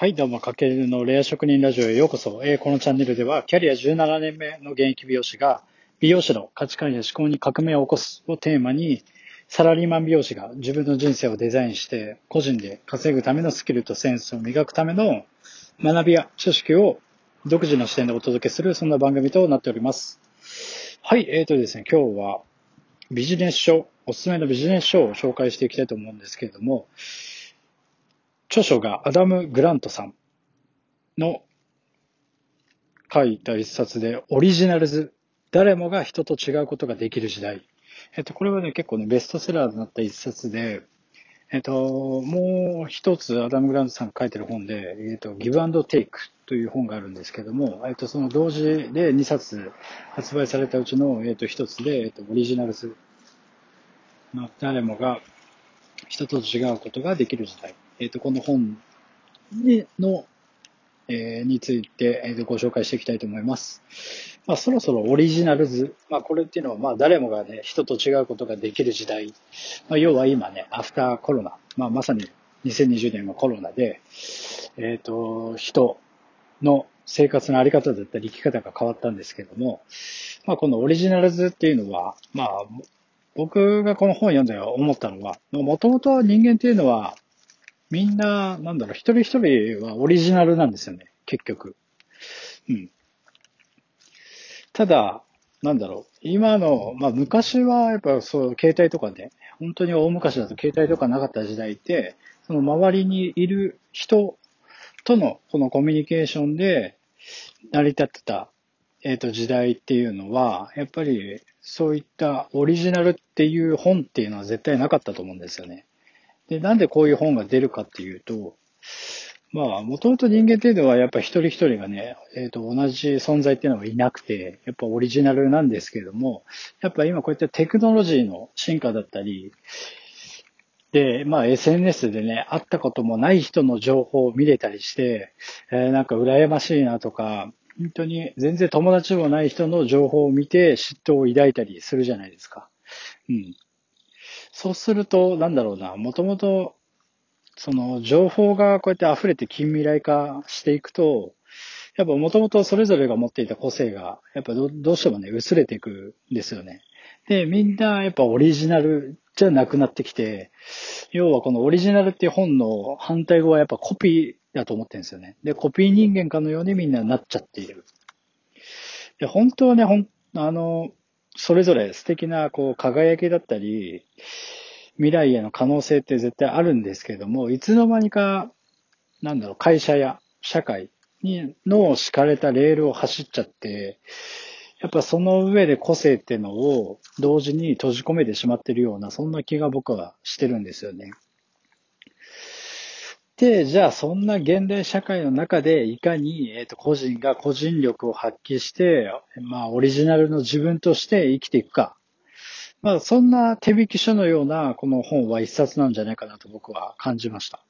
はい、どうも、かけるのレア職人ラジオへようこそ。えーこのチャンネルでは、キャリア17年目の現役美容師が、美容師の価値観や思考に革命を起こすをテーマに、サラリーマン美容師が自分の人生をデザインして、個人で稼ぐためのスキルとセンスを磨くための学びや知識を独自の視点でお届けする、そんな番組となっております。はい、えーとですね、今日はビジネス書、おすすめのビジネス書を紹介していきたいと思うんですけれども、著書がアダム・グラントさんの書いた一冊で、オリジナルズ。誰もが人と違うことができる時代。えっと、これはね、結構ね、ベストセラーになった一冊で、えっと、もう一つ、アダム・グラントさんが書いてる本で、えっと、ギブアンドテイクという本があるんですけども、えっと、その同時で2冊発売されたうちの、えっと、一つで、えっと、オリジナルズ誰もが人と違うことができる時代。えっと、この本にの、えーについて、えーとご紹介していきたいと思います。まあ、そろそろオリジナル図。まあ、これっていうのは、まあ、誰もがね、人と違うことができる時代。まあ、要は今ね、アフターコロナ。まあ、まさに2020年はコロナで、えっ、と、人の生活のあり方だったり生き方が変わったんですけども、まあ、このオリジナル図っていうのは、まあ、僕がこの本を読んで思ったのは、もともと人間っていうのは、みんな、なんだろう、一人一人はオリジナルなんですよね、結局。うん。ただ、なんだろう、今の、まあ昔はやっぱそう、携帯とかね、本当に大昔だと携帯とかなかった時代って、その周りにいる人とのこのコミュニケーションで成り立ってた、えっ、と、時代っていうのは、やっぱりそういったオリジナルっていう本っていうのは絶対なかったと思うんですよね。で、なんでこういう本が出るかっていうと、まあ、もともと人間っていうのはやっぱ一人一人がね、えっ、と、同じ存在っていうのはいなくて、やっぱオリジナルなんですけれども、やっぱ今こういったテクノロジーの進化だったり、で、まあ SNS でね、会ったこともない人の情報を見れたりして、えーなんか羨ましいなとか、本当に全然友達もない人の情報を見て嫉妬を抱いたりするじゃないですか。うん。そうすると、なんだろうな、もともと、その情報がこうやって溢れて近未来化していくと、やっぱもともとそれぞれが持っていた個性が、やっぱどどうしてもね、薄れていくんですよね。で、みんなやっぱオリジナルじゃなくなってきて、要はこのオリジナルっていう本の反対語はやっぱコピーだと思ってるんですよね。で、コピー人間かのようにみんななっちゃっている。で、本当はね、ほん、あの、それぞれ素敵なこう輝きだったり、未来への可能性って絶対あるんですけども、いつの間にか、なんだろう、会社や社会にの敷かれたレールを走っちゃって、やっぱその上で個性っていうのを同時に閉じ込めてしまってるような、そんな気が僕はしてるんですよね。で、じゃあそんな現代社会の中でいかに、えっ、と、個人が個人力を発揮して、まあ、オリジナルの自分として生きていくか。まあ、そんな手引き書のようなこの本は一冊なんじゃないかなと僕は感じました。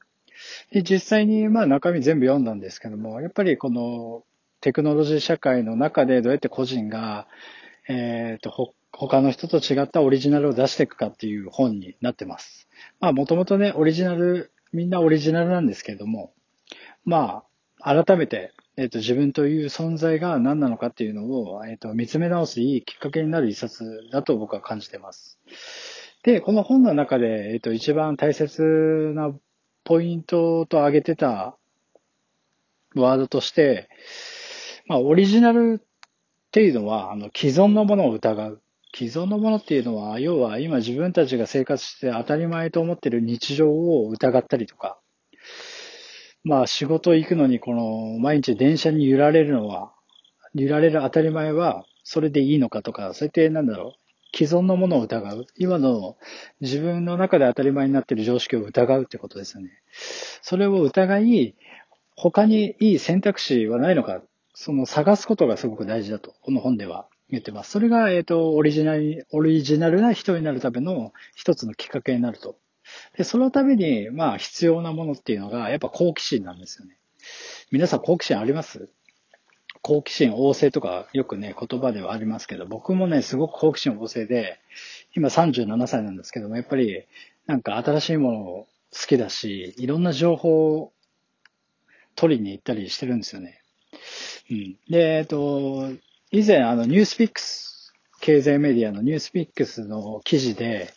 で、実際にまあ中身全部読んだんですけども、やっぱりこのテクノロジー社会の中でどうやって個人が、えっ、と、他の人と違ったオリジナルを出していくかっていう本になってます。まあもともとね、オリジナル、みんなオリジナルなんですけれども、まあ、改めて、えっ、と、自分という存在が何なのかっていうのを、えっ、と、見つめ直すいいきっかけになる一冊だと僕は感じてます。で、この本の中で、えっ、と、一番大切なポイントと挙げてたワードとして、まあ、オリジナルっていうのは、あの、既存のものを疑う。既存のものっていうのは、要は今自分たちが生活して当たり前と思ってる日常を疑ったりとか、まあ仕事行くのにこの毎日電車に揺られるのは、揺られる当たり前はそれでいいのかとか、そうやってなんだろう、既存のものを疑う。今の自分の中で当たり前になっている常識を疑うってことですよね。それを疑い、他にいい選択肢はないのか、その探すことがすごく大事だと、この本では言ってます。それが、えっ、と、オリジナル、オリジナルな人になるための一つのきっかけになると。で、そのために、まあ、必要なものっていうのが、やっぱ好奇心なんですよね。皆さん好奇心あります？好奇心旺盛とかよくね、言葉ではありますけど、僕もね、すごく好奇心旺盛で、今37歳なんですけども、やっぱり、なんか新しいもの好きだし、いろんな情報を取りに行ったりしてるんですよね。うん。で、えっと、以前、あの、ニュースピックス、経済メディアのニュースピックスの記事で、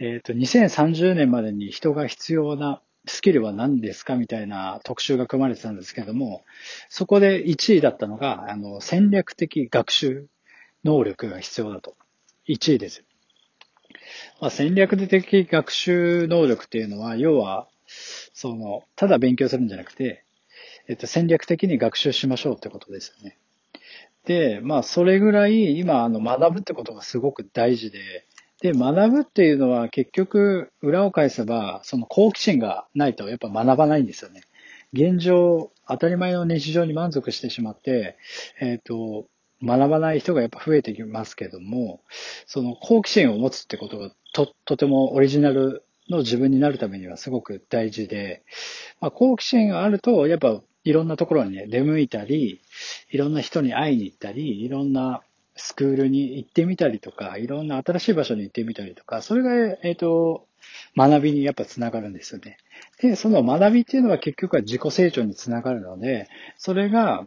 えっと、2030年までに人が必要なスキルは何ですかみたいな特集が組まれてたんですけども、そこで1位だったのが、あの、戦略的学習能力が必要だと。1位です。まあ、戦略的学習能力っていうのは、要は、その、ただ勉強するんじゃなくて、えっと、戦略的に学習しましょうってことですよね。で、まあ、それぐらい今、あの、学ぶってことがすごく大事で、で、学ぶっていうのは結局、裏を返せば、その好奇心がないとやっぱ学ばないんですよね。現状、当たり前の日常に満足してしまって、えっ、ー、と、学ばない人がやっぱ増えてきますけども、その好奇心を持つってことがと、とてもオリジナルの自分になるためにはすごく大事で、まあ、好奇心があると、やっぱいろんなところにね、出向いたり、いろんな人に会いに行ったり、いろんなスクールに行ってみたりとか、いろんな新しい場所に行ってみたりとか、それが、えっ、ー、と、学びにやっぱつながるんですよね。で、その学びっていうのは結局は自己成長につながるので、それが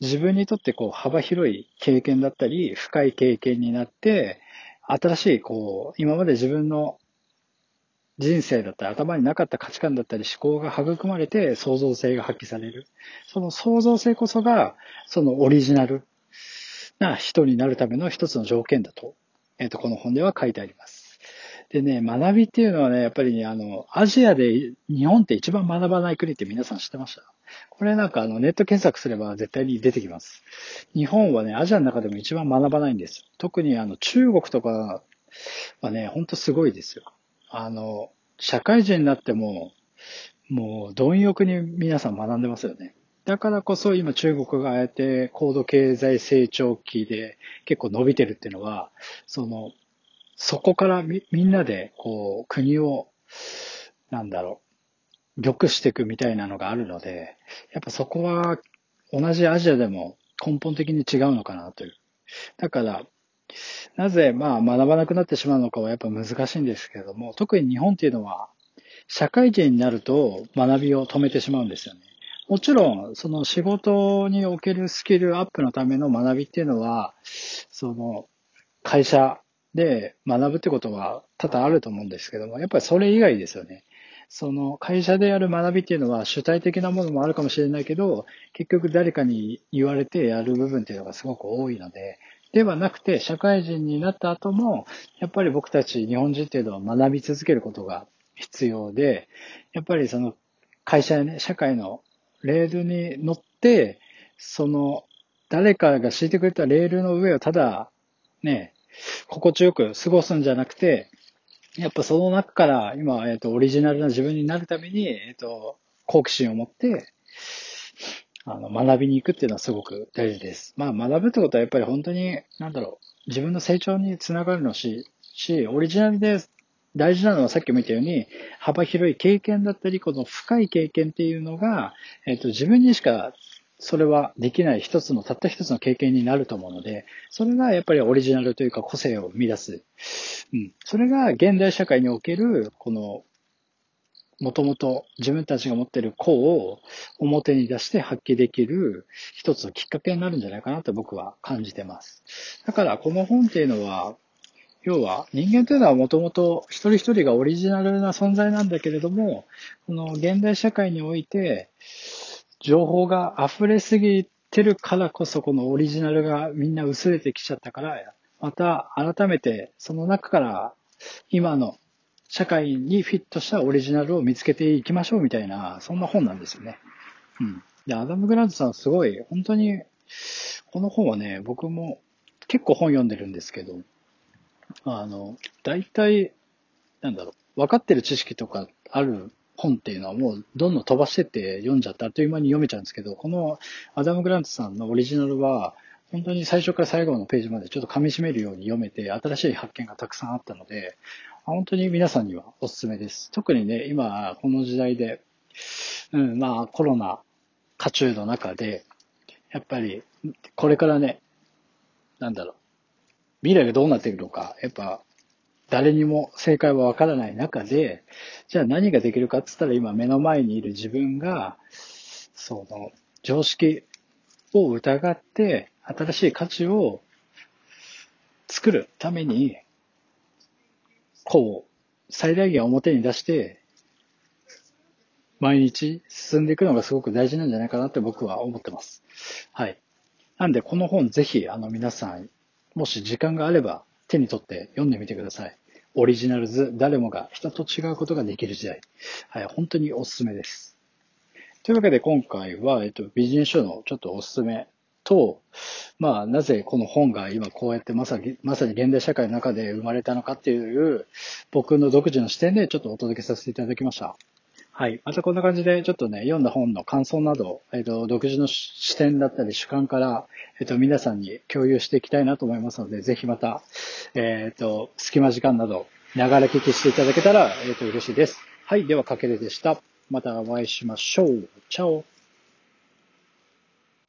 自分にとってこう幅広い経験だったり、深い経験になって、新しいこう、今まで自分の人生だったり頭になかった価値観だったり思考が育まれて創造性が発揮される。その創造性こそが、そのオリジナルな人になるための一つの条件だと、えっ、ー、と、この本では書いてあります。でね、学びっていうのはね、やっぱりね、あの、アジアで日本って一番学ばない国って皆さん知ってました？これなんかあの、ネット検索すれば絶対に出てきます。日本はね、アジアの中でも一番学ばないんです特にあの、中国とかはね、ほんとすごいですよ。あの、社会人になっても、もう、貪欲に皆さん学んでますよね。だからこそ今中国があえて高度経済成長期で結構伸びてるっていうのは、その、そこからみみんなでこう国を、なんだろう、良くしていくみたいなのがあるので、やっぱそこは同じアジアでも根本的に違うのかなという。だから、なぜまあ学ばなくなってしまうのかはやっぱ難しいんですけれども、特に日本っていうのは社会人になると学びを止めてしまうんですよね。もちろん、その仕事におけるスキルアップのための学びっていうのは、その会社で学ぶってことは多々あると思うんですけども、やっぱりそれ以外ですよね。その会社でやる学びっていうのは主体的なものもあるかもしれないけど、結局誰かに言われてやる部分っていうのがすごく多いので、ではなくて社会人になった後も、やっぱり僕たち日本人っていうのは学び続けることが必要で、やっぱりその会社やね、社会のレールに乗って、その、誰かが敷いてくれたレールの上をただ、ね、心地よく過ごすんじゃなくて、やっぱその中から今、えっ、ー、と、オリジナルな自分になるために、えっ、ー、と、好奇心を持って、あの、学びに行くっていうのはすごく大事です。まあ、学ぶってことはやっぱり本当に、なんだろう、自分の成長につながるのし、し、オリジナルで大事なのはさっきも言ったように、幅広い経験だったり、この深い経験っていうのが、えっ、と、自分にしかそれはできない一つの、たった一つの経験になると思うので、それがやっぱりオリジナルというか個性を生み出す。うん。それが現代社会における、この、もともと自分たちが持っている個を表に出して発揮できる一つのきっかけになるんじゃないかなと僕は感じてます。だからこの本っていうのは、要は人間というのはもともと一人一人がオリジナルな存在なんだけれども、この現代社会において、情報が溢れすぎてるからこそこのオリジナルがみんな薄れてきちゃったから、また改めてその中から今の社会にフィットしたオリジナルを見つけていきましょうみたいな、そんな本なんですよね。うん。で、アダム・グラントさんすごい、本当に、この本はね、僕も結構本読んでるんですけど、あの、大体、なんだろう、分かってる知識とかある本っていうのはもうどんどん飛ばしてって読んじゃってあっという間に読めちゃうんですけど、このアダム・グラントさんのオリジナルは、本当に最初から最後のページまでちょっと噛み締めるように読めて、新しい発見がたくさんあったので、本当に皆さんにはおすすめです。特にね、今、この時代で、うん、まあコロナ、渦中の中で、やっぱり、これからね、なんだろう、未来がどうなっていくのか、やっぱ、誰にも正解はわからない中で、じゃあ何ができるかって言ったら今目の前にいる自分が、その、常識を疑って、新しい価値を作るために、こう、最大限表に出して、毎日進んでいくのがすごく大事なんじゃないかなって僕は思ってます。はい。なんで、この本ぜひ、あの、皆さん、もし時間があれば手に取って読んでみてください。オリジナルズ、誰もが人と違うことができる時代。はい、本当におすすめです。というわけで今回は、えっと、ビジネス書のちょっとおすすめと、まあ、なぜこの本が今こうやってまさに、まさに現代社会の中で生まれたのかっていう、僕の独自の視点でちょっとお届けさせていただきました。はい。またこんな感じで、ちょっとね、読んだ本の感想など、えっ、と、独自の視点だったり主観から、えっ、と、皆さんに共有していきたいなと思いますので、ぜひまた、えっ、と、隙間時間など、ながら聞きしていただけたら、えっ、と、嬉しいです。はい。では、かけるでした。またお会いしましょう。チャオ。